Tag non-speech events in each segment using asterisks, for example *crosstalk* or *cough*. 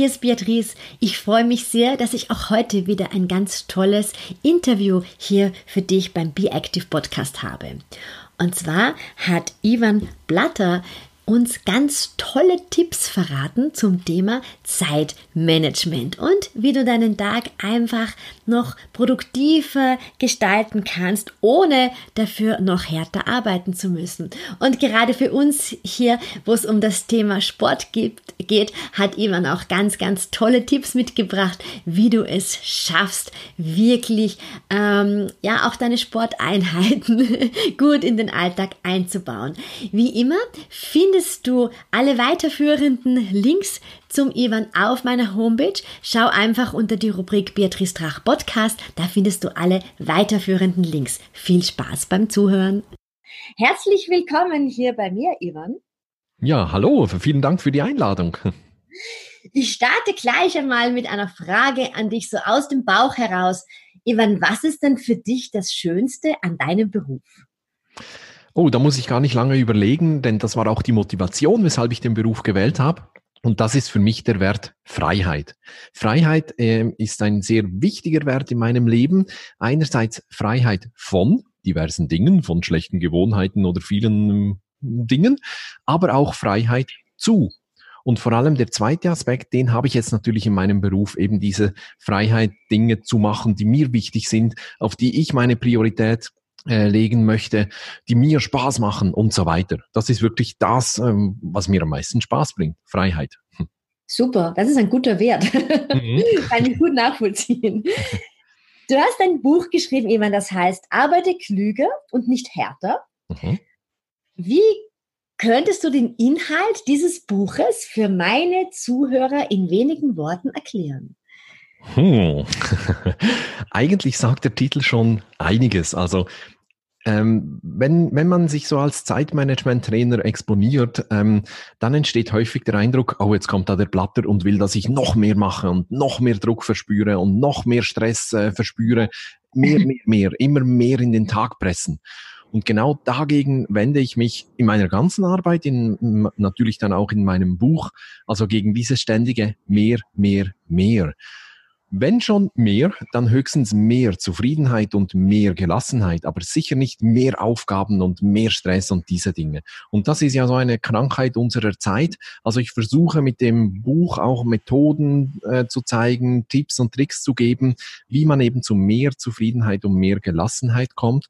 hier ist Beatrice. Ich freue mich sehr, dass ich auch heute wieder ein ganz tolles Interview hier für dich beim Be Active Podcast habe. Und zwar hat Ivan Blatter uns ganz tolle Tipps verraten zum Thema Zeitmanagement und wie du deinen Tag einfach noch produktiver gestalten kannst, ohne dafür noch härter arbeiten zu müssen. Und gerade für uns hier, wo es um das Thema Sport gibt, geht, hat Ivan auch ganz, ganz tolle Tipps mitgebracht, wie du es schaffst, wirklich ähm, ja auch deine Sporteinheiten *laughs* gut in den Alltag einzubauen. Wie immer findest findest du alle weiterführenden Links zum Ivan auf meiner Homepage. Schau einfach unter die Rubrik Beatrice Drach Podcast. Da findest du alle weiterführenden Links. Viel Spaß beim Zuhören. Herzlich willkommen hier bei mir, Ivan. Ja, hallo. Vielen Dank für die Einladung. Ich starte gleich einmal mit einer Frage an dich, so aus dem Bauch heraus. Ivan, was ist denn für dich das Schönste an deinem Beruf? Oh, da muss ich gar nicht lange überlegen, denn das war auch die Motivation, weshalb ich den Beruf gewählt habe. Und das ist für mich der Wert Freiheit. Freiheit äh, ist ein sehr wichtiger Wert in meinem Leben. Einerseits Freiheit von diversen Dingen, von schlechten Gewohnheiten oder vielen äh, Dingen, aber auch Freiheit zu. Und vor allem der zweite Aspekt, den habe ich jetzt natürlich in meinem Beruf, eben diese Freiheit, Dinge zu machen, die mir wichtig sind, auf die ich meine Priorität äh, legen möchte, die mir Spaß machen und so weiter. Das ist wirklich das, ähm, was mir am meisten Spaß bringt. Freiheit. Hm. Super, das ist ein guter Wert. Mhm. *laughs* Kann ich gut nachvollziehen. Du hast ein Buch geschrieben, Evan, das heißt Arbeite klüger und nicht härter. Mhm. Wie könntest du den Inhalt dieses Buches für meine Zuhörer in wenigen Worten erklären? Hm. *laughs* Eigentlich sagt der Titel schon einiges. Also ähm, wenn, wenn man sich so als Zeitmanagement-Trainer exponiert, ähm, dann entsteht häufig der Eindruck, oh, jetzt kommt da der Blatter und will, dass ich noch mehr mache und noch mehr Druck verspüre und noch mehr Stress äh, verspüre. Mehr, *laughs* mehr, mehr, immer mehr in den Tag pressen. Und genau dagegen wende ich mich in meiner ganzen Arbeit, in, natürlich dann auch in meinem Buch, also gegen dieses ständige mehr, mehr, mehr. Wenn schon mehr, dann höchstens mehr Zufriedenheit und mehr Gelassenheit, aber sicher nicht mehr Aufgaben und mehr Stress und diese Dinge. Und das ist ja so eine Krankheit unserer Zeit. Also ich versuche mit dem Buch auch Methoden äh, zu zeigen, Tipps und Tricks zu geben, wie man eben zu mehr Zufriedenheit und mehr Gelassenheit kommt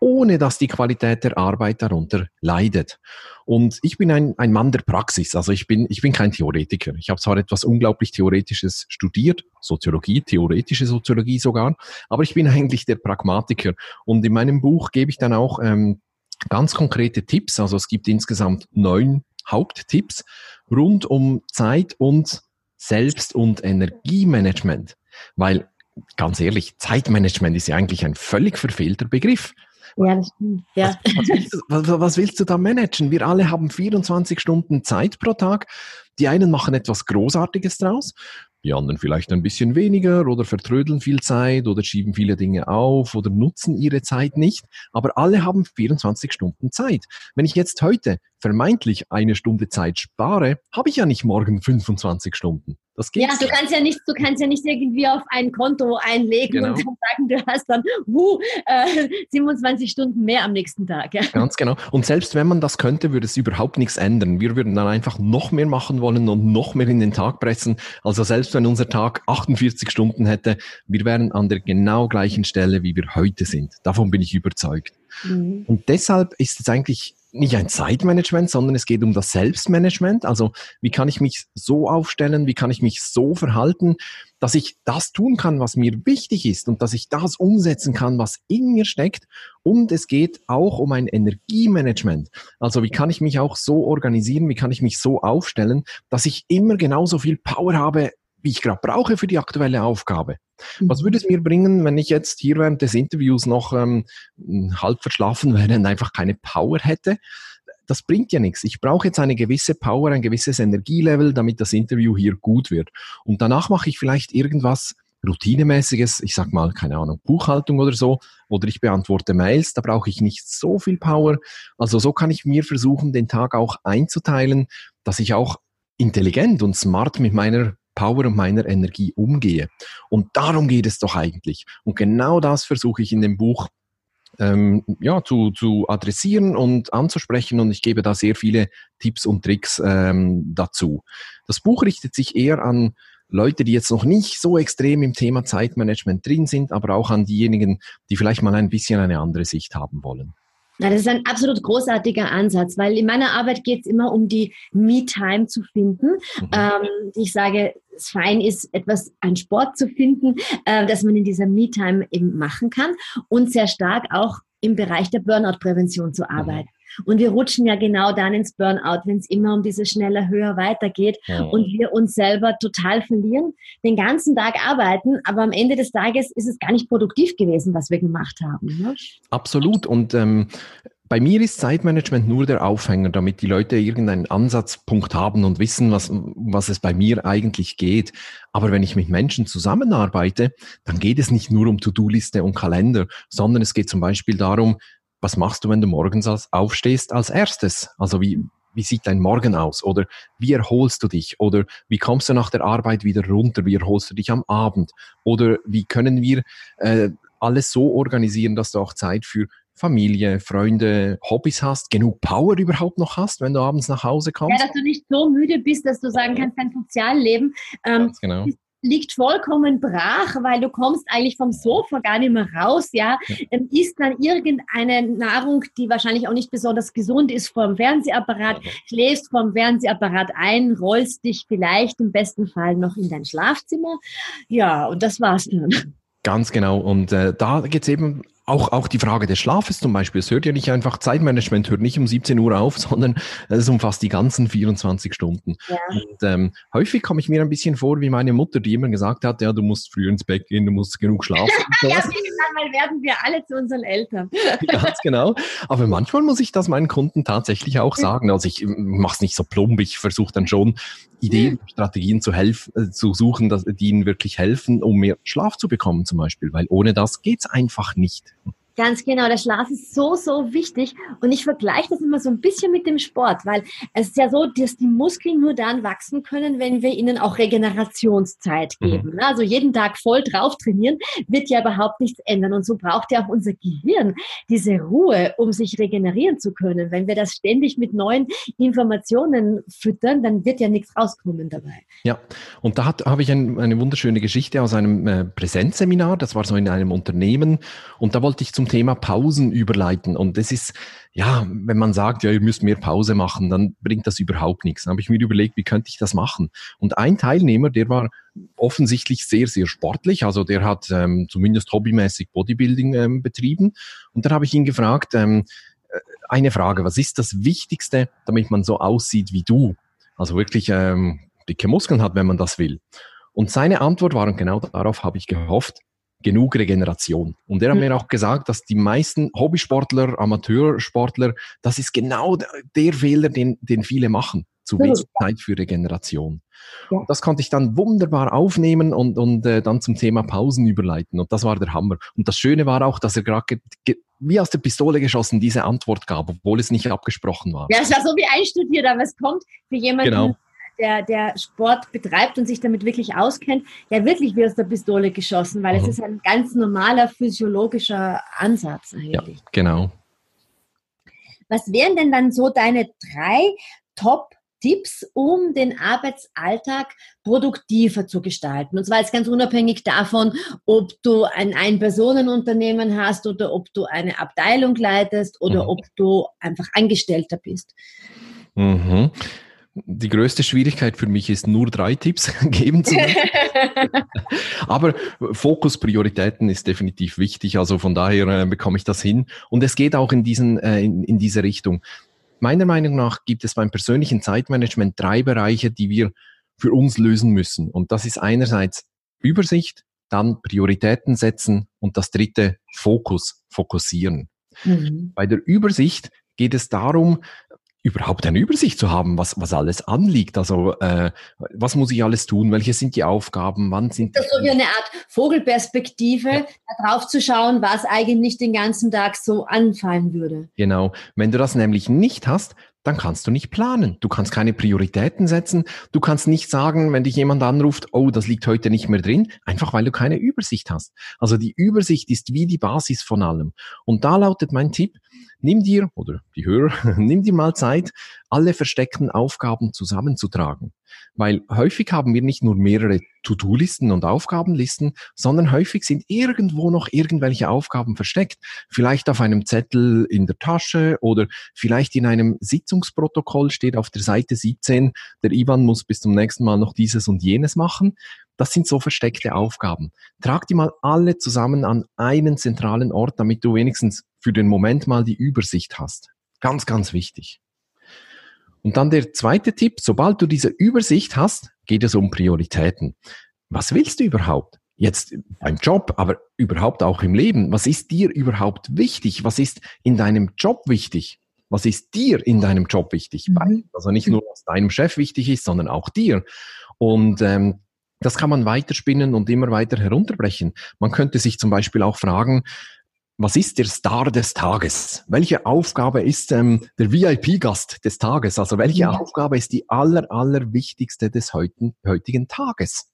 ohne dass die Qualität der Arbeit darunter leidet. Und ich bin ein, ein Mann der Praxis, also ich bin, ich bin kein Theoretiker. Ich habe zwar etwas unglaublich Theoretisches studiert, Soziologie, theoretische Soziologie sogar, aber ich bin *laughs* eigentlich der Pragmatiker. Und in meinem Buch gebe ich dann auch ähm, ganz konkrete Tipps, also es gibt insgesamt neun Haupttipps rund um Zeit und Selbst- und Energiemanagement. Weil ganz ehrlich, Zeitmanagement ist ja eigentlich ein völlig verfehlter Begriff. Ja, das stimmt. Ja. Was, was, willst du, was, was, willst du, da managen? Wir alle haben 24 Stunden Zeit pro Tag. Die einen machen etwas Großartiges draus, die anderen vielleicht ein bisschen weniger oder vertrödeln viel Zeit oder schieben viele Dinge auf oder nutzen ihre Zeit nicht. Aber alle haben 24 Stunden Zeit. Wenn ich jetzt heute vermeintlich eine Stunde Zeit spare, habe ich ja nicht morgen 25 Stunden. Das geht. Ja, du kannst ja nicht, du kannst ja nicht irgendwie auf ein Konto einlegen genau. und sagen, du hast dann uh, äh, 27 Stunden mehr am nächsten Tag. Ja. Ganz genau. Und selbst wenn man das könnte, würde es überhaupt nichts ändern. Wir würden dann einfach noch mehr machen wollen und noch mehr in den Tag pressen. Also selbst wenn unser Tag 48 Stunden hätte, wir wären an der genau gleichen Stelle, wie wir heute sind. Davon bin ich überzeugt. Mhm. Und deshalb ist es eigentlich nicht ein Zeitmanagement, sondern es geht um das Selbstmanagement. Also wie kann ich mich so aufstellen, wie kann ich mich so verhalten, dass ich das tun kann, was mir wichtig ist und dass ich das umsetzen kann, was in mir steckt. Und es geht auch um ein Energiemanagement. Also wie kann ich mich auch so organisieren, wie kann ich mich so aufstellen, dass ich immer genauso viel Power habe, wie ich gerade brauche für die aktuelle Aufgabe. Was würde es mir bringen, wenn ich jetzt hier während des Interviews noch ähm, halb verschlafen wäre und einfach keine Power hätte? Das bringt ja nichts. Ich brauche jetzt eine gewisse Power, ein gewisses Energielevel, damit das Interview hier gut wird. Und danach mache ich vielleicht irgendwas routinemäßiges, ich sag mal, keine Ahnung, Buchhaltung oder so, oder ich beantworte Mails, da brauche ich nicht so viel Power. Also so kann ich mir versuchen, den Tag auch einzuteilen, dass ich auch intelligent und smart mit meiner Power und meiner Energie umgehe. Und darum geht es doch eigentlich. Und genau das versuche ich in dem Buch ähm, ja, zu, zu adressieren und anzusprechen und ich gebe da sehr viele Tipps und Tricks ähm, dazu. Das Buch richtet sich eher an Leute, die jetzt noch nicht so extrem im Thema Zeitmanagement drin sind, aber auch an diejenigen, die vielleicht mal ein bisschen eine andere Sicht haben wollen. Na, das ist ein absolut großartiger Ansatz, weil in meiner Arbeit geht es immer um die Me-Time zu finden. Mhm. Ähm, ich sage, es fein ist, etwas an Sport zu finden, äh, dass man in dieser Me-Time eben machen kann und sehr stark auch im Bereich der Burnout-Prävention zu mhm. arbeiten. Und wir rutschen ja genau dann ins Burnout, wenn es immer um diese schneller, höher weitergeht ja. und wir uns selber total verlieren, den ganzen Tag arbeiten, aber am Ende des Tages ist es gar nicht produktiv gewesen, was wir gemacht haben. Ne? Absolut. Und ähm, bei mir ist Zeitmanagement nur der Aufhänger, damit die Leute irgendeinen Ansatzpunkt haben und wissen, was, was es bei mir eigentlich geht. Aber wenn ich mit Menschen zusammenarbeite, dann geht es nicht nur um To-Do-Liste und Kalender, sondern es geht zum Beispiel darum, was machst du, wenn du morgens als, aufstehst als erstes? Also wie, wie sieht dein Morgen aus? Oder wie erholst du dich? Oder wie kommst du nach der Arbeit wieder runter? Wie erholst du dich am Abend? Oder wie können wir äh, alles so organisieren, dass du auch Zeit für Familie, Freunde, Hobbys hast, genug Power überhaupt noch hast, wenn du abends nach Hause kommst? Ja, dass du nicht so müde bist, dass du sagen kannst, dein Sozialleben ähm, genau liegt vollkommen brach, weil du kommst eigentlich vom Sofa gar nicht mehr raus, ja, ähm, isst dann irgendeine Nahrung, die wahrscheinlich auch nicht besonders gesund ist, vom Fernsehapparat, schläfst vom Fernsehapparat ein, rollst dich vielleicht im besten Fall noch in dein Schlafzimmer. Ja, und das war's dann. Ganz genau. Und äh, da geht's eben auch, auch die Frage des Schlafes zum Beispiel. Es hört ja nicht einfach, Zeitmanagement hört nicht um 17 Uhr auf, *laughs* sondern es umfasst die ganzen 24 Stunden. Ja. Und ähm, häufig komme ich mir ein bisschen vor wie meine Mutter, die immer gesagt hat, ja, du musst früh ins Bett gehen, du musst genug schlafen. *laughs* ja, irgendwann mal werden wir alle zu unseren Eltern. *laughs* Ganz genau. Aber manchmal muss ich das meinen Kunden tatsächlich auch sagen. Also ich mache es nicht so plump, ich versuche dann schon Ideen, Strategien zu helfen, äh, zu suchen, dass, die ihnen wirklich helfen, um mehr Schlaf zu bekommen zum Beispiel, weil ohne das geht's einfach nicht. Ganz genau, der Schlaf ist so, so wichtig. Und ich vergleiche das immer so ein bisschen mit dem Sport, weil es ist ja so, dass die Muskeln nur dann wachsen können, wenn wir ihnen auch Regenerationszeit mhm. geben. Mhm. Also jeden Tag voll drauf trainieren, wird ja überhaupt nichts ändern. Und so braucht ja auch unser Gehirn diese Ruhe, um sich regenerieren zu können. Wenn wir das ständig mit neuen Informationen füttern, dann wird ja nichts rauskommen dabei. Ja, und da habe ich ein, eine wunderschöne Geschichte aus einem äh, Präsenzseminar. Das war so in einem Unternehmen. Und da wollte ich zum Thema Pausen überleiten. Und das ist, ja, wenn man sagt, ja, ihr müsst mehr Pause machen, dann bringt das überhaupt nichts. Dann habe ich mir überlegt, wie könnte ich das machen? Und ein Teilnehmer, der war offensichtlich sehr, sehr sportlich. Also der hat ähm, zumindest hobbymäßig Bodybuilding ähm, betrieben. Und dann habe ich ihn gefragt, ähm, äh, eine Frage, was ist das Wichtigste, damit man so aussieht wie du? Also wirklich ähm, dicke Muskeln hat, wenn man das will. Und seine Antwort war, und genau darauf habe ich gehofft, genug Regeneration. Und er hat mhm. mir auch gesagt, dass die meisten Hobbysportler, Amateursportler, das ist genau der Fehler, den, den viele machen. Zu wenig Zeit für Regeneration. Ja. das konnte ich dann wunderbar aufnehmen und, und äh, dann zum Thema Pausen überleiten. Und das war der Hammer. Und das Schöne war auch, dass er gerade wie aus der Pistole geschossen diese Antwort gab, obwohl es nicht abgesprochen war. Ja, es war so wie einstudiert, aber es kommt für jemanden, genau der, der Sport betreibt und sich damit wirklich auskennt, ja wirklich wie aus der Pistole geschossen, weil mhm. es ist ein ganz normaler physiologischer Ansatz eigentlich. Ja, genau. Was wären denn dann so deine drei Top Tipps, um den Arbeitsalltag produktiver zu gestalten. Und zwar jetzt ganz unabhängig davon, ob du ein Ein-Personen-Unternehmen hast oder ob du eine Abteilung leitest oder mhm. ob du einfach Angestellter bist. Mhm. Die größte Schwierigkeit für mich ist, nur drei Tipps *laughs* geben zu können. *laughs* Aber Fokus, Prioritäten ist definitiv wichtig. Also von daher äh, bekomme ich das hin. Und es geht auch in, diesen, äh, in, in diese Richtung. Meiner Meinung nach gibt es beim persönlichen Zeitmanagement drei Bereiche, die wir für uns lösen müssen. Und das ist einerseits Übersicht, dann Prioritäten setzen und das dritte Fokus, fokussieren. Mhm. Bei der Übersicht geht es darum, überhaupt eine Übersicht zu haben, was, was alles anliegt. Also äh, was muss ich alles tun? Welche sind die Aufgaben? Wann sind das ist so wie eine Art Vogelperspektive, ja. drauf zu schauen, was eigentlich den ganzen Tag so anfallen würde. Genau. Wenn du das nämlich nicht hast, dann kannst du nicht planen. Du kannst keine Prioritäten setzen. Du kannst nicht sagen, wenn dich jemand anruft, oh, das liegt heute nicht mehr drin, einfach weil du keine Übersicht hast. Also die Übersicht ist wie die Basis von allem. Und da lautet mein Tipp, nimm dir, oder die Hörer, *laughs* nimm dir mal Zeit, alle versteckten Aufgaben zusammenzutragen. Weil häufig haben wir nicht nur mehrere To-Do-Listen und Aufgabenlisten, sondern häufig sind irgendwo noch irgendwelche Aufgaben versteckt. Vielleicht auf einem Zettel in der Tasche oder vielleicht in einem Sitzungsprotokoll steht auf der Seite 17, der Ivan muss bis zum nächsten Mal noch dieses und jenes machen. Das sind so versteckte Aufgaben. Trag die mal alle zusammen an einen zentralen Ort, damit du wenigstens für den Moment mal die Übersicht hast. Ganz, ganz wichtig. Und dann der zweite Tipp, sobald du diese Übersicht hast, geht es um Prioritäten. Was willst du überhaupt? Jetzt beim Job, aber überhaupt auch im Leben. Was ist dir überhaupt wichtig? Was ist in deinem Job wichtig? Was ist dir in deinem Job wichtig? Mhm. Also nicht nur, was deinem Chef wichtig ist, sondern auch dir. Und ähm, das kann man weiterspinnen und immer weiter herunterbrechen. Man könnte sich zum Beispiel auch fragen, was ist der Star des Tages? Welche Aufgabe ist ähm, der VIP-Gast des Tages? Also welche ja. Aufgabe ist die aller, aller wichtigste des heutigen, heutigen Tages?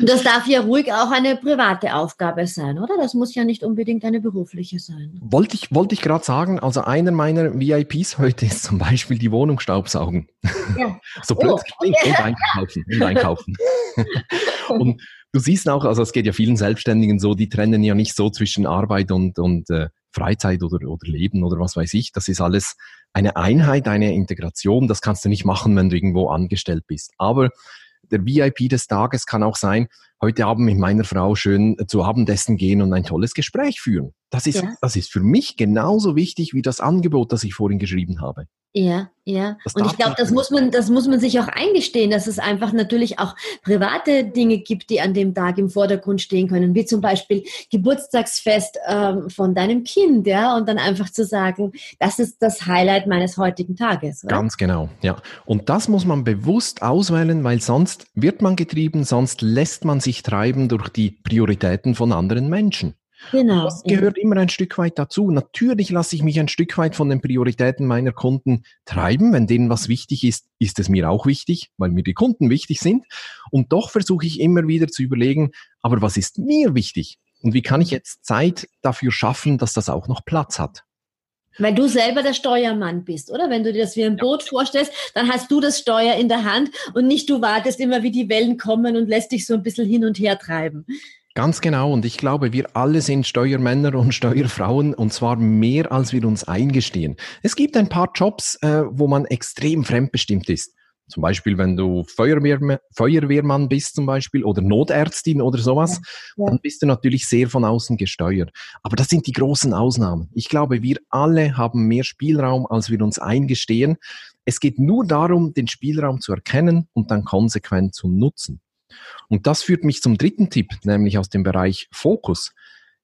Und das darf ja ruhig auch eine private Aufgabe sein, oder? Das muss ja nicht unbedingt eine berufliche sein. Wollte ich, wollte ich gerade sagen, also einer meiner VIPs heute ist zum Beispiel die Wohnung staubsaugen. Ja. *laughs* so plötzlich oh, okay. *laughs* und einkaufen. Und, einkaufen. und du siehst auch, also es geht ja vielen Selbstständigen so, die trennen ja nicht so zwischen Arbeit und, und äh, Freizeit oder, oder Leben oder was weiß ich. Das ist alles eine Einheit, eine Integration. Das kannst du nicht machen, wenn du irgendwo angestellt bist. Aber der VIP des Tages kann auch sein, heute Abend mit meiner Frau schön zu Abendessen gehen und ein tolles Gespräch führen. Das ist, ja. das ist für mich genauso wichtig wie das Angebot, das ich vorhin geschrieben habe. Ja, ja. Das und ich glaube, das muss man, das muss man sich auch eingestehen, dass es einfach natürlich auch private Dinge gibt, die an dem Tag im Vordergrund stehen können, wie zum Beispiel Geburtstagsfest ähm, von deinem Kind, ja, und dann einfach zu sagen, das ist das Highlight meines heutigen Tages. Oder? Ganz genau, ja. Und das muss man bewusst auswählen, weil sonst wird man getrieben, sonst lässt man sich treiben durch die Prioritäten von anderen Menschen. Genau. Das gehört immer ein Stück weit dazu. Natürlich lasse ich mich ein Stück weit von den Prioritäten meiner Kunden treiben. Wenn denen was wichtig ist, ist es mir auch wichtig, weil mir die Kunden wichtig sind. Und doch versuche ich immer wieder zu überlegen, aber was ist mir wichtig? Und wie kann ich jetzt Zeit dafür schaffen, dass das auch noch Platz hat? Weil du selber der Steuermann bist, oder? Wenn du dir das wie ein Boot vorstellst, dann hast du das Steuer in der Hand und nicht du wartest immer, wie die Wellen kommen und lässt dich so ein bisschen hin und her treiben. Ganz genau. Und ich glaube, wir alle sind Steuermänner und *laughs* Steuerfrauen und zwar mehr, als wir uns eingestehen. Es gibt ein paar Jobs, äh, wo man extrem fremdbestimmt ist. Zum Beispiel, wenn du Feuerwehrmann, Feuerwehrmann bist zum Beispiel oder Notärztin oder sowas, ja, ja. dann bist du natürlich sehr von außen gesteuert. Aber das sind die großen Ausnahmen. Ich glaube, wir alle haben mehr Spielraum, als wir uns eingestehen. Es geht nur darum, den Spielraum zu erkennen und dann konsequent zu nutzen. Und das führt mich zum dritten Tipp, nämlich aus dem Bereich Fokus.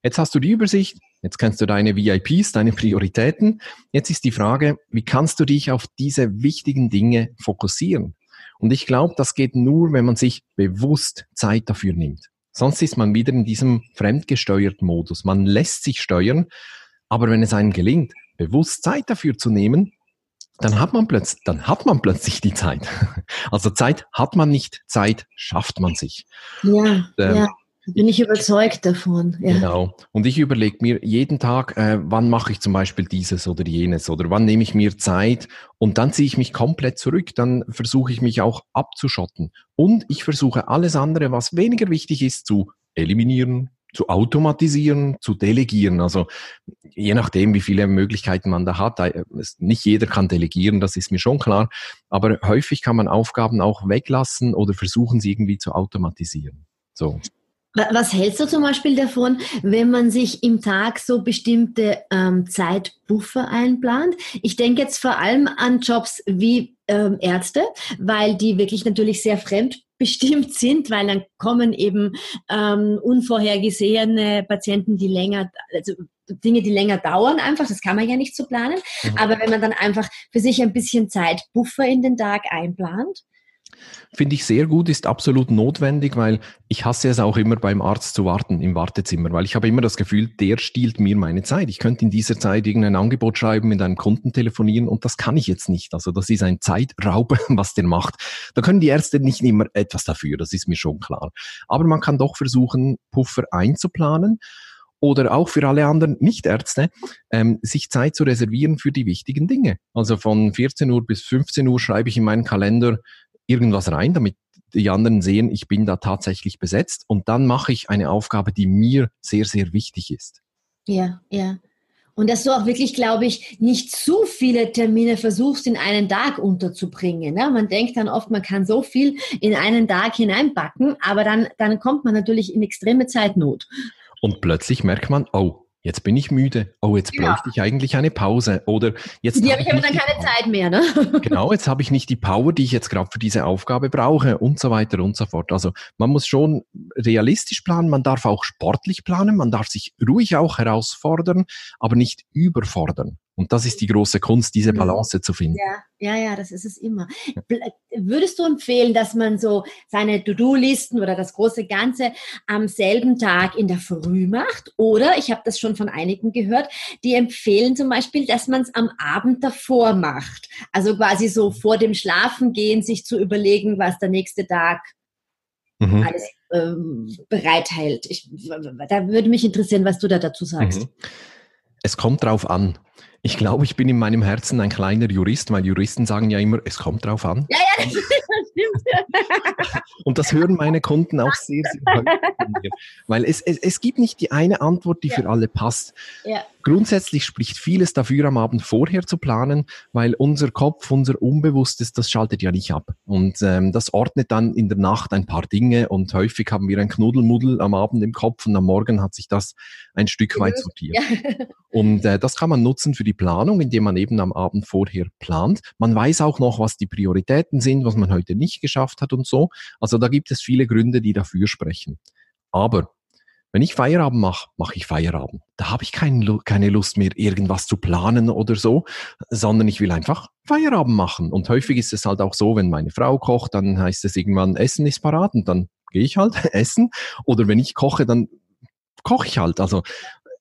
Jetzt hast du die Übersicht, jetzt kennst du deine VIPs, deine Prioritäten. Jetzt ist die Frage, wie kannst du dich auf diese wichtigen Dinge fokussieren? Und ich glaube, das geht nur, wenn man sich bewusst Zeit dafür nimmt. Sonst ist man wieder in diesem fremdgesteuerten Modus. Man lässt sich steuern, aber wenn es einem gelingt, bewusst Zeit dafür zu nehmen, dann hat man plötzlich, dann hat man plötzlich die Zeit. *laughs* Also Zeit hat man nicht, Zeit schafft man sich. Ja, ähm, ja. Bin ich überzeugt davon. Ja. Genau. Und ich überlege mir jeden Tag, äh, wann mache ich zum Beispiel dieses oder jenes oder wann nehme ich mir Zeit und dann ziehe ich mich komplett zurück. Dann versuche ich mich auch abzuschotten. Und ich versuche alles andere, was weniger wichtig ist, zu eliminieren, zu automatisieren, zu delegieren. Also je nachdem, wie viele Möglichkeiten man da hat. Nicht jeder kann delegieren, das ist mir schon klar. Aber häufig kann man Aufgaben auch weglassen oder versuchen, sie irgendwie zu automatisieren. So. Was hältst du zum Beispiel davon, wenn man sich im Tag so bestimmte ähm, Zeitbuffer einplant? Ich denke jetzt vor allem an Jobs wie ähm, Ärzte, weil die wirklich natürlich sehr fremdbestimmt *laughs* sind, weil dann kommen eben ähm, unvorhergesehene Patienten, die länger, also Dinge, die länger dauern einfach, das kann man ja nicht so planen. Mhm. Aber wenn man dann einfach für sich ein bisschen Zeitbuffer in den Tag einplant, Finde ich sehr gut, ist absolut notwendig, weil ich hasse es auch immer beim Arzt zu warten im Wartezimmer, weil ich habe immer das Gefühl, der stiehlt mir meine Zeit. Ich könnte in dieser Zeit irgendein Angebot schreiben, mit einem Kunden telefonieren und das kann ich jetzt nicht. Also das ist ein Zeitraub, *laughs* was der macht. Da können die Ärzte nicht immer etwas dafür, das ist mir schon klar. Aber man kann doch versuchen, Puffer einzuplanen oder auch für alle anderen Nichtärzte, ähm, sich Zeit zu reservieren für die wichtigen Dinge. Also von 14 Uhr bis 15 Uhr schreibe ich in meinen Kalender irgendwas rein, damit die anderen sehen, ich bin da tatsächlich besetzt. Und dann mache ich eine Aufgabe, die mir sehr, sehr wichtig ist. Ja, ja. Und dass du auch wirklich, glaube ich, nicht zu viele Termine versuchst, in einen Tag unterzubringen. Ne? Man denkt dann oft, man kann so viel in einen Tag hineinpacken, aber dann, dann kommt man natürlich in extreme Zeitnot. Und plötzlich merkt man, oh, jetzt bin ich müde. Oh, jetzt ja. bräuchte ich eigentlich eine Pause. Oder jetzt. Die habe ich aber dann keine Zeit mehr, ne? *laughs* genau, jetzt habe ich nicht die Power, die ich jetzt gerade für diese Aufgabe brauche und so weiter und so fort. Also man muss schon realistisch planen, man darf auch sportlich planen, man darf sich ruhig auch herausfordern, aber nicht überfordern. Und das ist die große Kunst, diese mhm. Balance zu finden. Ja, ja, ja, das ist es immer. Würdest du empfehlen, dass man so seine To-Do-Listen oder das große Ganze am selben Tag in der Früh macht? Oder, ich habe das schon von einigen gehört, die empfehlen zum Beispiel, dass man es am Abend davor macht. Also quasi so vor dem Schlafengehen sich zu überlegen, was der nächste Tag mhm. alles ähm, bereithält. Ich, da würde mich interessieren, was du da dazu sagst. Mhm. Es kommt drauf an. Ich glaube, ich bin in meinem Herzen ein kleiner Jurist, weil Juristen sagen ja immer, es kommt drauf an. Ja, ja, das stimmt. Und das hören meine Kunden auch sehr, sehr häufig. Weil es, es, es gibt nicht die eine Antwort, die ja. für alle passt. Ja. Grundsätzlich spricht vieles dafür, am Abend vorher zu planen, weil unser Kopf, unser Unbewusstes, das schaltet ja nicht ab. Und ähm, das ordnet dann in der Nacht ein paar Dinge und häufig haben wir ein Knuddelmuddel am Abend im Kopf und am Morgen hat sich das ein Stück weit sortiert. Ja. Und äh, das kann man nutzen für die Planung, indem man eben am Abend vorher plant. Man weiß auch noch, was die Prioritäten sind, was man heute nicht geschafft hat und so. Also da gibt es viele Gründe, die dafür sprechen. Aber wenn ich Feierabend mache, mache ich Feierabend. Da habe ich kein, keine Lust mehr, irgendwas zu planen oder so, sondern ich will einfach Feierabend machen. Und häufig ist es halt auch so, wenn meine Frau kocht, dann heißt es irgendwann, Essen ist parat und dann gehe ich halt *laughs* essen. Oder wenn ich koche, dann koche ich halt. Also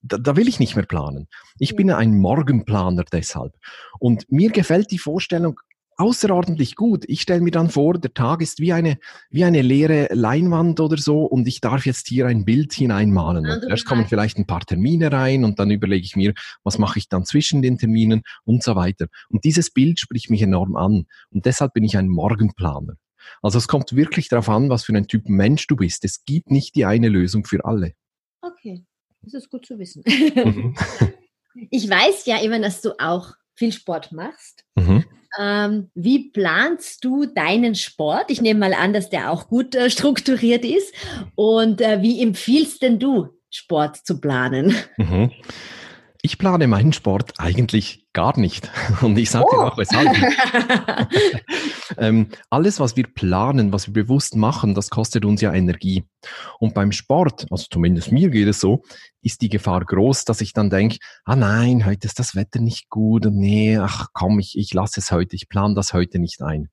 da, da will ich nicht mehr planen. Ich bin ein Morgenplaner deshalb. Und mir gefällt die Vorstellung, außerordentlich gut. Ich stelle mir dann vor, der Tag ist wie eine, wie eine leere Leinwand oder so und ich darf jetzt hier ein Bild hineinmalen. Und erst kommen vielleicht ein paar Termine rein und dann überlege ich mir, was mache ich dann zwischen den Terminen und so weiter. Und dieses Bild spricht mich enorm an und deshalb bin ich ein Morgenplaner. Also es kommt wirklich darauf an, was für ein Typ Mensch du bist. Es gibt nicht die eine Lösung für alle. Das ist gut zu wissen. Mhm. *laughs* ich weiß ja immer, dass du auch viel Sport machst. Mhm. Ähm, wie planst du deinen Sport? Ich nehme mal an, dass der auch gut äh, strukturiert ist. Und äh, wie empfiehlst denn du, Sport zu planen? Mhm. Ich plane meinen Sport eigentlich gar nicht. *laughs* Und ich sage oh. dir auch weshalb. *laughs* ähm, alles, was wir planen, was wir bewusst machen, das kostet uns ja Energie. Und beim Sport, also zumindest mir geht es so, ist die Gefahr groß, dass ich dann denke, ah nein, heute ist das Wetter nicht gut und nee, ach komm, ich, ich lasse es heute, ich plane das heute nicht ein.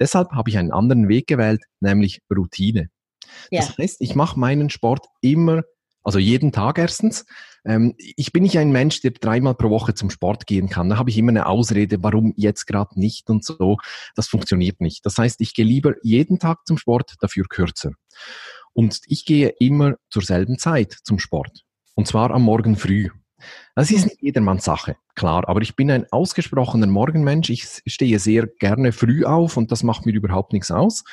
Deshalb habe ich einen anderen Weg gewählt, nämlich Routine. Ja. Das heißt, ich mache meinen Sport immer also jeden Tag erstens. Ähm, ich bin nicht ein Mensch, der dreimal pro Woche zum Sport gehen kann. Da habe ich immer eine Ausrede, warum jetzt gerade nicht und so. Das funktioniert nicht. Das heißt, ich gehe lieber jeden Tag zum Sport, dafür kürzer. Und ich gehe immer zur selben Zeit zum Sport. Und zwar am Morgen früh. Das ist nicht jedermanns Sache, klar, aber ich bin ein ausgesprochener Morgenmensch. Ich stehe sehr gerne früh auf und das macht mir überhaupt nichts aus.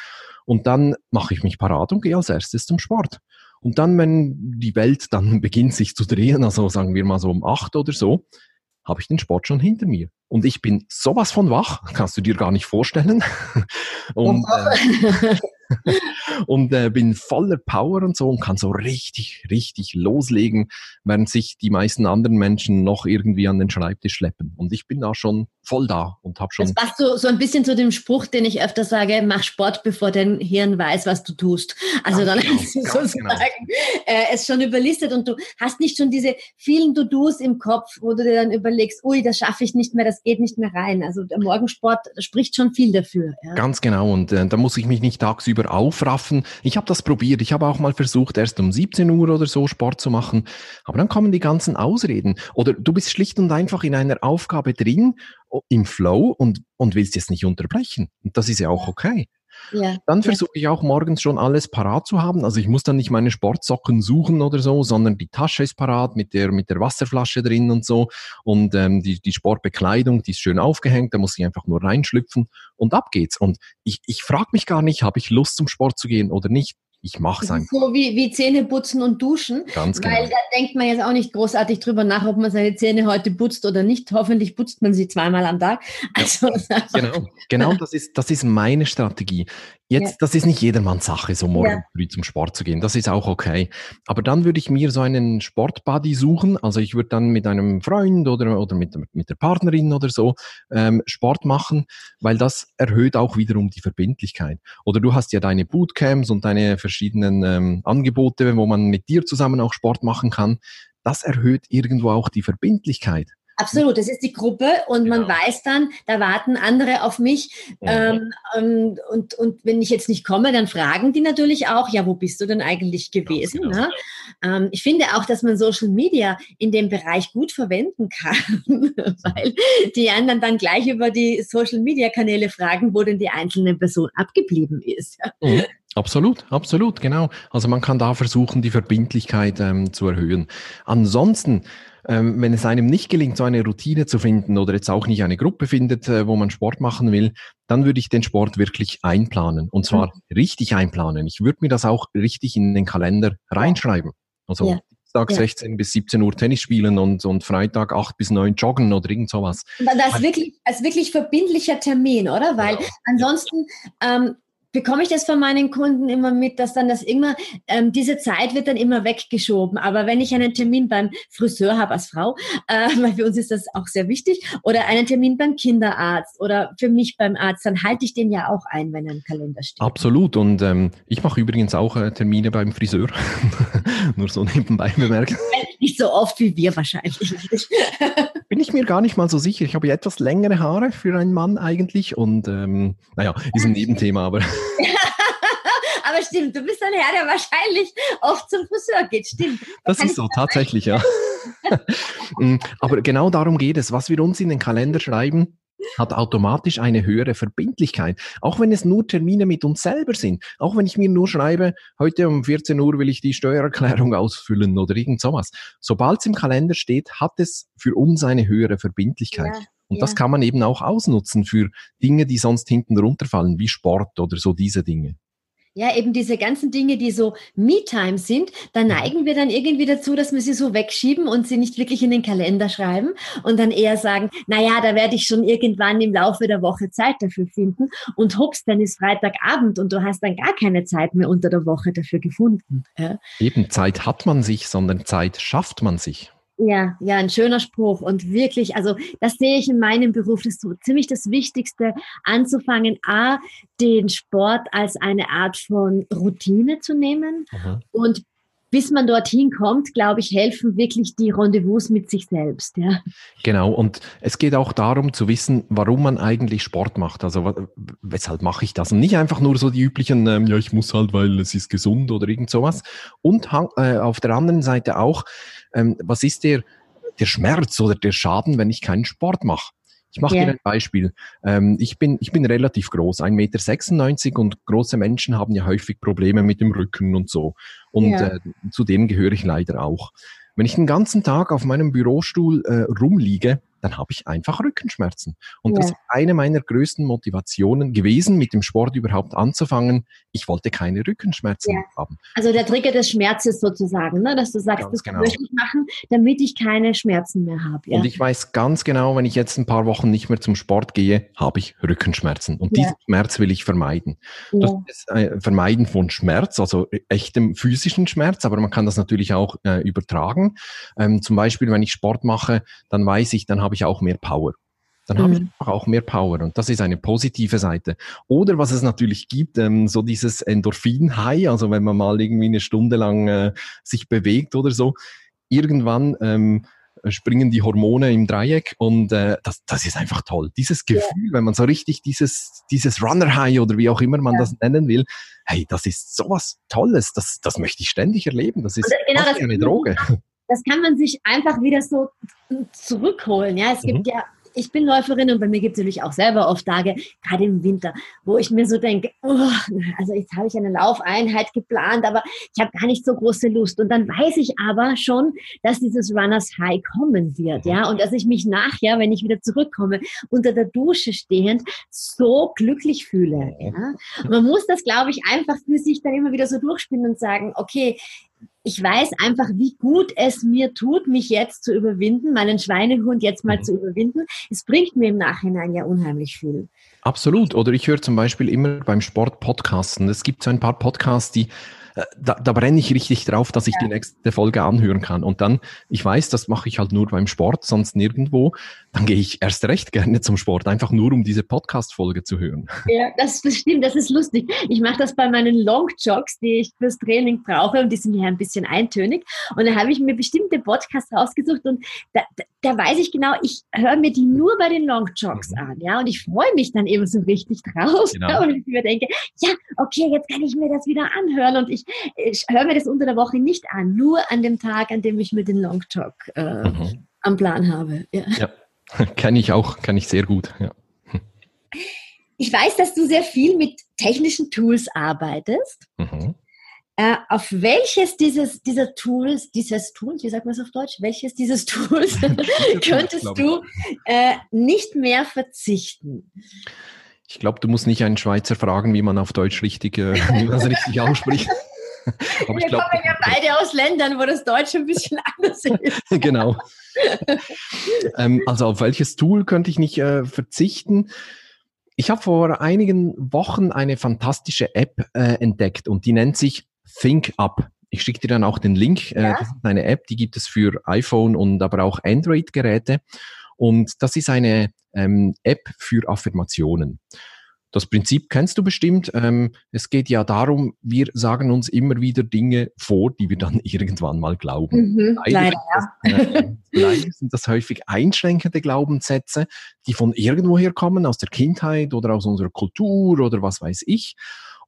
Und dann mache ich mich parat und gehe als erstes zum Sport. Und dann, wenn die Welt dann *laughs* beginnt sich zu drehen, also sagen wir mal so um acht oder so, habe ich den Sport schon hinter mir. Und ich bin sowas von wach, kannst du dir gar nicht vorstellen. *laughs* Und, äh, *laughs* und äh, bin voller Power und so und kann so richtig, richtig loslegen, während sich die meisten anderen Menschen noch irgendwie an den Schreibtisch schleppen. Und ich bin da schon voll da und habe schon. Das passt so, so ein bisschen zu dem Spruch, den ich öfter sage, mach Sport, bevor dein Hirn weiß, was du tust. Also ganz dann genau, hast du sozusagen genau. äh, es schon überlistet und du hast nicht schon diese vielen To-Dos im Kopf, wo du dir dann überlegst, ui, das schaffe ich nicht mehr, das geht nicht mehr rein. Also der Morgensport spricht schon viel dafür. Ja. Ganz genau und äh, da muss ich mich nicht tagsüber aufraffen. Ich habe das probiert. Ich habe auch mal versucht, erst um 17 Uhr oder so Sport zu machen, aber dann kommen die ganzen Ausreden. Oder du bist schlicht und einfach in einer Aufgabe drin im Flow und, und willst jetzt nicht unterbrechen. Und das ist ja auch okay. Ja, dann versuche ich auch morgens schon alles parat zu haben. Also ich muss dann nicht meine Sportsocken suchen oder so, sondern die Tasche ist parat mit der, mit der Wasserflasche drin und so. Und ähm, die, die Sportbekleidung, die ist schön aufgehängt, da muss ich einfach nur reinschlüpfen und ab geht's. Und ich, ich frage mich gar nicht, habe ich Lust zum Sport zu gehen oder nicht ich mache es einfach. So wie, wie Zähne putzen und duschen. Ganz genau. Weil da denkt man jetzt auch nicht großartig drüber nach, ob man seine Zähne heute putzt oder nicht. Hoffentlich putzt man sie zweimal am Tag. Also, ja, *laughs* genau, genau das, ist, das ist meine Strategie. Jetzt, ja. das ist nicht jedermanns Sache, so morgen ja. früh zum Sport zu gehen. Das ist auch okay. Aber dann würde ich mir so einen Sportbuddy suchen. Also ich würde dann mit einem Freund oder, oder mit, mit der Partnerin oder so ähm, Sport machen, weil das erhöht auch wiederum die Verbindlichkeit. Oder du hast ja deine Bootcamps und deine verschiedenen ähm, Angebote, wo man mit dir zusammen auch Sport machen kann. Das erhöht irgendwo auch die Verbindlichkeit. Absolut, das ist die Gruppe und man genau. weiß dann, da warten andere auf mich. Mhm. Ähm, und, und wenn ich jetzt nicht komme, dann fragen die natürlich auch, ja, wo bist du denn eigentlich gewesen? Genau. Ne? Ähm, ich finde auch, dass man Social Media in dem Bereich gut verwenden kann, *laughs* weil die anderen dann gleich über die Social Media Kanäle fragen, wo denn die einzelne Person abgeblieben ist. Mhm. Absolut, absolut, genau. Also man kann da versuchen, die Verbindlichkeit ähm, zu erhöhen. Ansonsten ähm, wenn es einem nicht gelingt, so eine Routine zu finden oder jetzt auch nicht eine Gruppe findet, äh, wo man Sport machen will, dann würde ich den Sport wirklich einplanen. Und zwar mhm. richtig einplanen. Ich würde mir das auch richtig in den Kalender reinschreiben. Also ja. Dienstag ja. 16 bis 17 Uhr Tennis spielen und, und Freitag 8 bis 9 joggen oder irgend sowas. Das ist wirklich, das ist wirklich verbindlicher Termin, oder? Weil ja. ansonsten ähm, bekomme ich das von meinen Kunden immer mit, dass dann das immer, ähm, diese Zeit wird dann immer weggeschoben. Aber wenn ich einen Termin beim Friseur habe als Frau, äh, *laughs* weil für uns ist das auch sehr wichtig, oder einen Termin beim Kinderarzt oder für mich beim Arzt, dann halte ich den ja auch ein, wenn er im Kalender steht. Absolut. Und ähm, ich mache übrigens auch äh, Termine beim Friseur. *laughs* Nur so nebenbei bemerkt. Nicht so oft wie wir wahrscheinlich. *laughs* Bin ich mir gar nicht mal so sicher. Ich habe ja etwas längere Haare für einen Mann eigentlich und ähm, naja, ist ein Nebenthema, aber *laughs* aber stimmt, du bist ein Herr, der wahrscheinlich oft zum Friseur geht. Stimmt. Das ist so, tatsächlich, ja. *laughs* Mm, aber genau darum geht es. Was wir uns in den Kalender schreiben, hat automatisch eine höhere Verbindlichkeit. Auch wenn es nur Termine mit uns selber sind. Auch wenn ich mir nur schreibe, heute um 14 Uhr will ich die Steuererklärung *laughs* ausfüllen oder irgend sowas. Sobald es im Kalender steht, hat es für uns eine höhere Verbindlichkeit. Ja. Und ja. das kann man eben auch ausnutzen für Dinge, die sonst hinten runterfallen, wie Sport oder so diese Dinge. Ja, eben diese ganzen Dinge, die so Me-Time sind, da neigen wir dann irgendwie dazu, dass wir sie so wegschieben und sie nicht wirklich in den Kalender schreiben und dann eher sagen, na ja, da werde ich schon irgendwann im Laufe der Woche Zeit dafür finden und hups, dann ist Freitagabend und du hast dann gar keine Zeit mehr unter der Woche dafür gefunden. Ja? Eben Zeit hat man sich, sondern Zeit schafft man sich. Ja, ja, ein schöner Spruch und wirklich, also das sehe ich in meinem Beruf, das ist so ziemlich das Wichtigste, anzufangen, a, den Sport als eine Art von Routine zu nehmen Aha. und bis man dorthin kommt, glaube ich, helfen wirklich die Rendezvous mit sich selbst. Ja. Genau, und es geht auch darum zu wissen, warum man eigentlich Sport macht. Also weshalb mache ich das? Und nicht einfach nur so die üblichen, ähm, ja, ich muss halt, weil es ist gesund oder irgend sowas. Und äh, auf der anderen Seite auch, ähm, was ist der, der Schmerz oder der Schaden, wenn ich keinen Sport mache? Ich mache yeah. dir ein Beispiel. Ähm, ich, bin, ich bin relativ groß, 1,96 Meter und große Menschen haben ja häufig Probleme mit dem Rücken und so. Und yeah. äh, zu denen gehöre ich leider auch. Wenn ich den ganzen Tag auf meinem Bürostuhl äh, rumliege, dann habe ich einfach Rückenschmerzen. Und yeah. das ist eine meiner größten Motivationen gewesen, mit dem Sport überhaupt anzufangen, ich wollte keine Rückenschmerzen ja. haben. Also der Trigger des Schmerzes sozusagen, ne? dass du sagst, ganz das genau. möchte ich machen, damit ich keine Schmerzen mehr habe. Ja? Und ich weiß ganz genau, wenn ich jetzt ein paar Wochen nicht mehr zum Sport gehe, habe ich Rückenschmerzen. Und ja. diesen Schmerz will ich vermeiden. Das ist äh, Vermeiden von Schmerz, also echtem physischen Schmerz, aber man kann das natürlich auch äh, übertragen. Ähm, zum Beispiel, wenn ich Sport mache, dann weiß ich, dann habe ich auch mehr Power dann mhm. habe ich mhm. einfach auch mehr Power und das ist eine positive Seite. Oder was es natürlich gibt, ähm, so dieses Endorphin-High, also wenn man mal irgendwie eine Stunde lang äh, sich bewegt oder so, irgendwann ähm, springen die Hormone im Dreieck und äh, das, das ist einfach toll. Dieses Gefühl, ja. wenn man so richtig dieses, dieses Runner-High oder wie auch immer man ja. das nennen will, hey, das ist sowas Tolles, das, das möchte ich ständig erleben, das ist genau, das eine Droge. *laughs* Das kann man sich einfach wieder so zurückholen. Ja, es gibt mhm. ja ich bin Läuferin und bei mir gibt es natürlich auch selber oft Tage, gerade im Winter, wo ich mir so denke, oh, also jetzt habe ich eine Laufeinheit geplant, aber ich habe gar nicht so große Lust. Und dann weiß ich aber schon, dass dieses Runners High kommen wird, ja, und dass ich mich nachher, wenn ich wieder zurückkomme, unter der Dusche stehend so glücklich fühle. Ja? Man muss das, glaube ich, einfach für sich dann immer wieder so durchspielen und sagen, okay, ich weiß einfach, wie gut es mir tut, mich jetzt zu überwinden, meinen Schweinehund jetzt mal mhm. zu überwinden. Es bringt mir im Nachhinein ja unheimlich viel. Absolut. Oder ich höre zum Beispiel immer beim Sport Podcasten. Es gibt so ein paar Podcasts, die äh, da, da brenne ich richtig drauf, dass ich ja. die nächste Folge anhören kann. Und dann, ich weiß, das mache ich halt nur beim Sport, sonst nirgendwo. Dann gehe ich erst recht gerne zum Sport, einfach nur um diese Podcast-Folge zu hören. Ja, das stimmt, das ist lustig. Ich mache das bei meinen Long-Jogs, die ich fürs Training brauche und die sind ja ein bisschen eintönig. Und da habe ich mir bestimmte Podcasts rausgesucht und da, da, da weiß ich genau, ich höre mir die nur bei den Long-Jogs mhm. an. Ja, und ich freue mich dann eben so richtig drauf. Genau. *laughs* Und ich mir denke, ja, okay, jetzt kann ich mir das wieder anhören und ich ich, höre mir das unter der Woche nicht an, nur an dem Tag, an dem ich mir den Long Talk äh, mhm. am Plan habe. Ja, ja. *laughs* kenne ich auch, kenne ich sehr gut. Ja. Ich weiß, dass du sehr viel mit technischen Tools arbeitest. Mhm. Äh, auf welches dieses, dieser Tools, dieses Tools, wie sagt man es auf Deutsch, welches dieses Tools *laughs* *laughs* könntest du äh, nicht mehr verzichten? Ich glaube, du musst nicht einen Schweizer fragen, wie man auf Deutsch richtig, äh, wie man es richtig ausspricht. *laughs* Aber Wir glaub, kommen ja beide aus Ländern, wo das Deutsch ein bisschen *laughs* anders ist. *laughs* genau. ähm, also auf welches Tool könnte ich nicht äh, verzichten? Ich habe vor einigen Wochen eine fantastische App äh, entdeckt und die nennt sich ThinkUp. Ich schicke dir dann auch den Link. Äh, ja? das ist eine App, die gibt es für iPhone und aber auch Android-Geräte. Und das ist eine ähm, App für Affirmationen. Das Prinzip kennst du bestimmt. Ähm, es geht ja darum, wir sagen uns immer wieder Dinge vor, die wir dann *laughs* irgendwann mal glauben. Mhm, leider, leider, äh, leider sind das häufig einschränkende Glaubenssätze, die von irgendwoher kommen, aus der Kindheit oder aus unserer Kultur oder was weiß ich.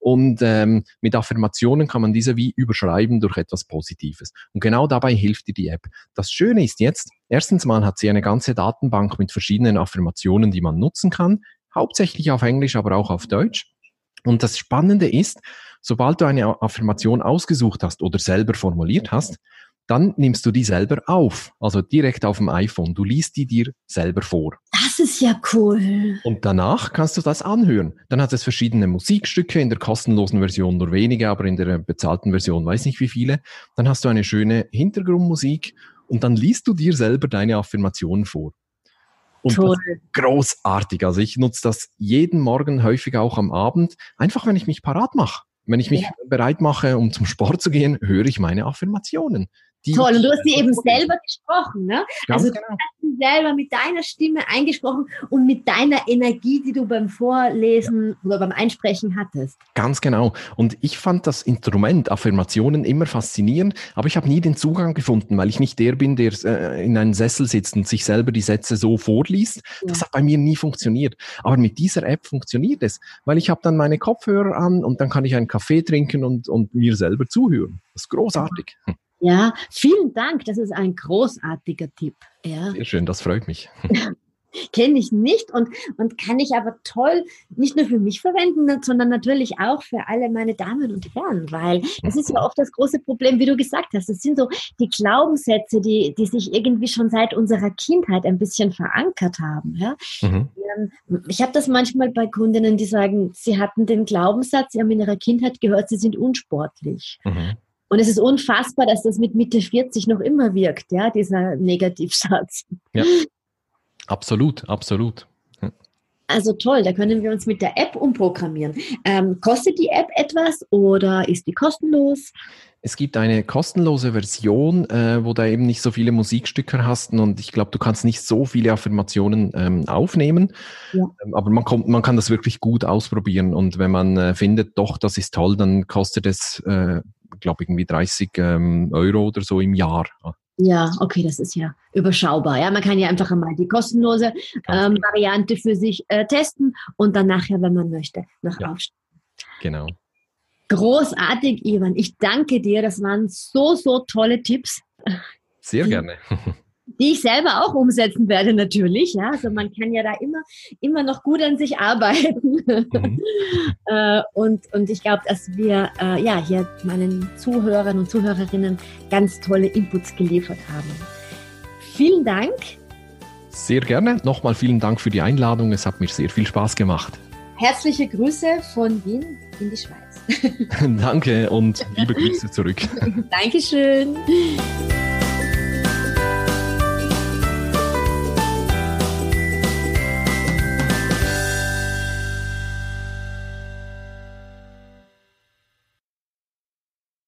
Und ähm, mit Affirmationen kann man diese wie überschreiben durch etwas Positives. Und genau dabei hilft dir die App. Das Schöne ist jetzt, erstens mal hat sie eine ganze Datenbank mit verschiedenen Affirmationen, die man nutzen kann hauptsächlich auf Englisch, aber auch auf Deutsch. Und das Spannende ist, sobald du eine Affirmation ausgesucht hast oder selber formuliert hast, dann nimmst du die selber auf, also direkt auf dem iPhone. Du liest die dir selber vor. Das ist ja cool. Und danach kannst du das anhören. Dann hat es verschiedene Musikstücke, in der kostenlosen Version nur wenige, aber in der bezahlten Version weiß nicht wie viele. Dann hast du eine schöne Hintergrundmusik und dann liest du dir selber deine Affirmationen vor. Und großartig. Also ich nutze das jeden Morgen, häufig auch am Abend, einfach wenn ich mich parat mache. Wenn ich mich ja. bereit mache, um zum Sport zu gehen, höre ich meine Affirmationen. Toll, und du hast sie eben selber gesprochen, ne? Ganz also genau. du hast sie selber mit deiner Stimme eingesprochen und mit deiner Energie, die du beim Vorlesen ja. oder beim Einsprechen hattest. Ganz genau. Und ich fand das Instrument Affirmationen immer faszinierend, aber ich habe nie den Zugang gefunden, weil ich nicht der bin, der äh, in einem Sessel sitzt und sich selber die Sätze so vorliest. Ja. Das hat bei mir nie funktioniert. Aber mit dieser App funktioniert es, weil ich habe dann meine Kopfhörer an und dann kann ich einen Kaffee trinken und, und mir selber zuhören. Das ist großartig. Ja. Ja, vielen Dank. Das ist ein großartiger Tipp. Ja. Sehr schön, das freut mich. *laughs* *laughs* kenne ich nicht und, und kann ich aber toll nicht nur für mich verwenden, sondern natürlich auch für alle meine Damen und Herren, weil das ist ja oft das große Problem, wie du gesagt hast. Das sind so die Glaubenssätze, die, die sich irgendwie schon seit unserer Kindheit ein bisschen verankert haben. Ja? Mhm. Ähm, ich habe das manchmal bei Kundinnen, die sagen, sie hatten den Glaubenssatz, sie haben in ihrer Kindheit gehört, sie sind unsportlich. Mhm. Und es ist unfassbar, dass das mit Mitte 40 noch immer wirkt, ja, dieser Negativsatz. Ja. *laughs* Absolut, absolut. Also toll, da können wir uns mit der App umprogrammieren. Ähm, kostet die App etwas oder ist die kostenlos? Es gibt eine kostenlose Version, äh, wo du eben nicht so viele Musikstücke hast und ich glaube, du kannst nicht so viele Affirmationen ähm, aufnehmen. Ja. Ähm, aber man, kommt, man kann das wirklich gut ausprobieren und wenn man äh, findet, doch, das ist toll, dann kostet es, äh, glaube irgendwie 30 ähm, Euro oder so im Jahr. Ja, okay, das ist ja überschaubar. Ja, man kann ja einfach einmal die kostenlose ähm, Variante für sich äh, testen und dann nachher, wenn man möchte, noch ja, aufstellen. Genau. Großartig, Ivan. Ich danke dir. Das waren so, so tolle Tipps. Sehr gerne. *laughs* die ich selber auch umsetzen werde natürlich. Ja, also man kann ja da immer, immer noch gut an sich arbeiten. Mhm. *laughs* äh, und, und ich glaube, dass wir äh, ja hier meinen Zuhörern und Zuhörerinnen ganz tolle Inputs geliefert haben. Vielen Dank. Sehr gerne. Nochmal vielen Dank für die Einladung. Es hat mir sehr viel Spaß gemacht. Herzliche Grüße von Wien in die Schweiz. *laughs* Danke und liebe Grüße zurück. *laughs* Dankeschön.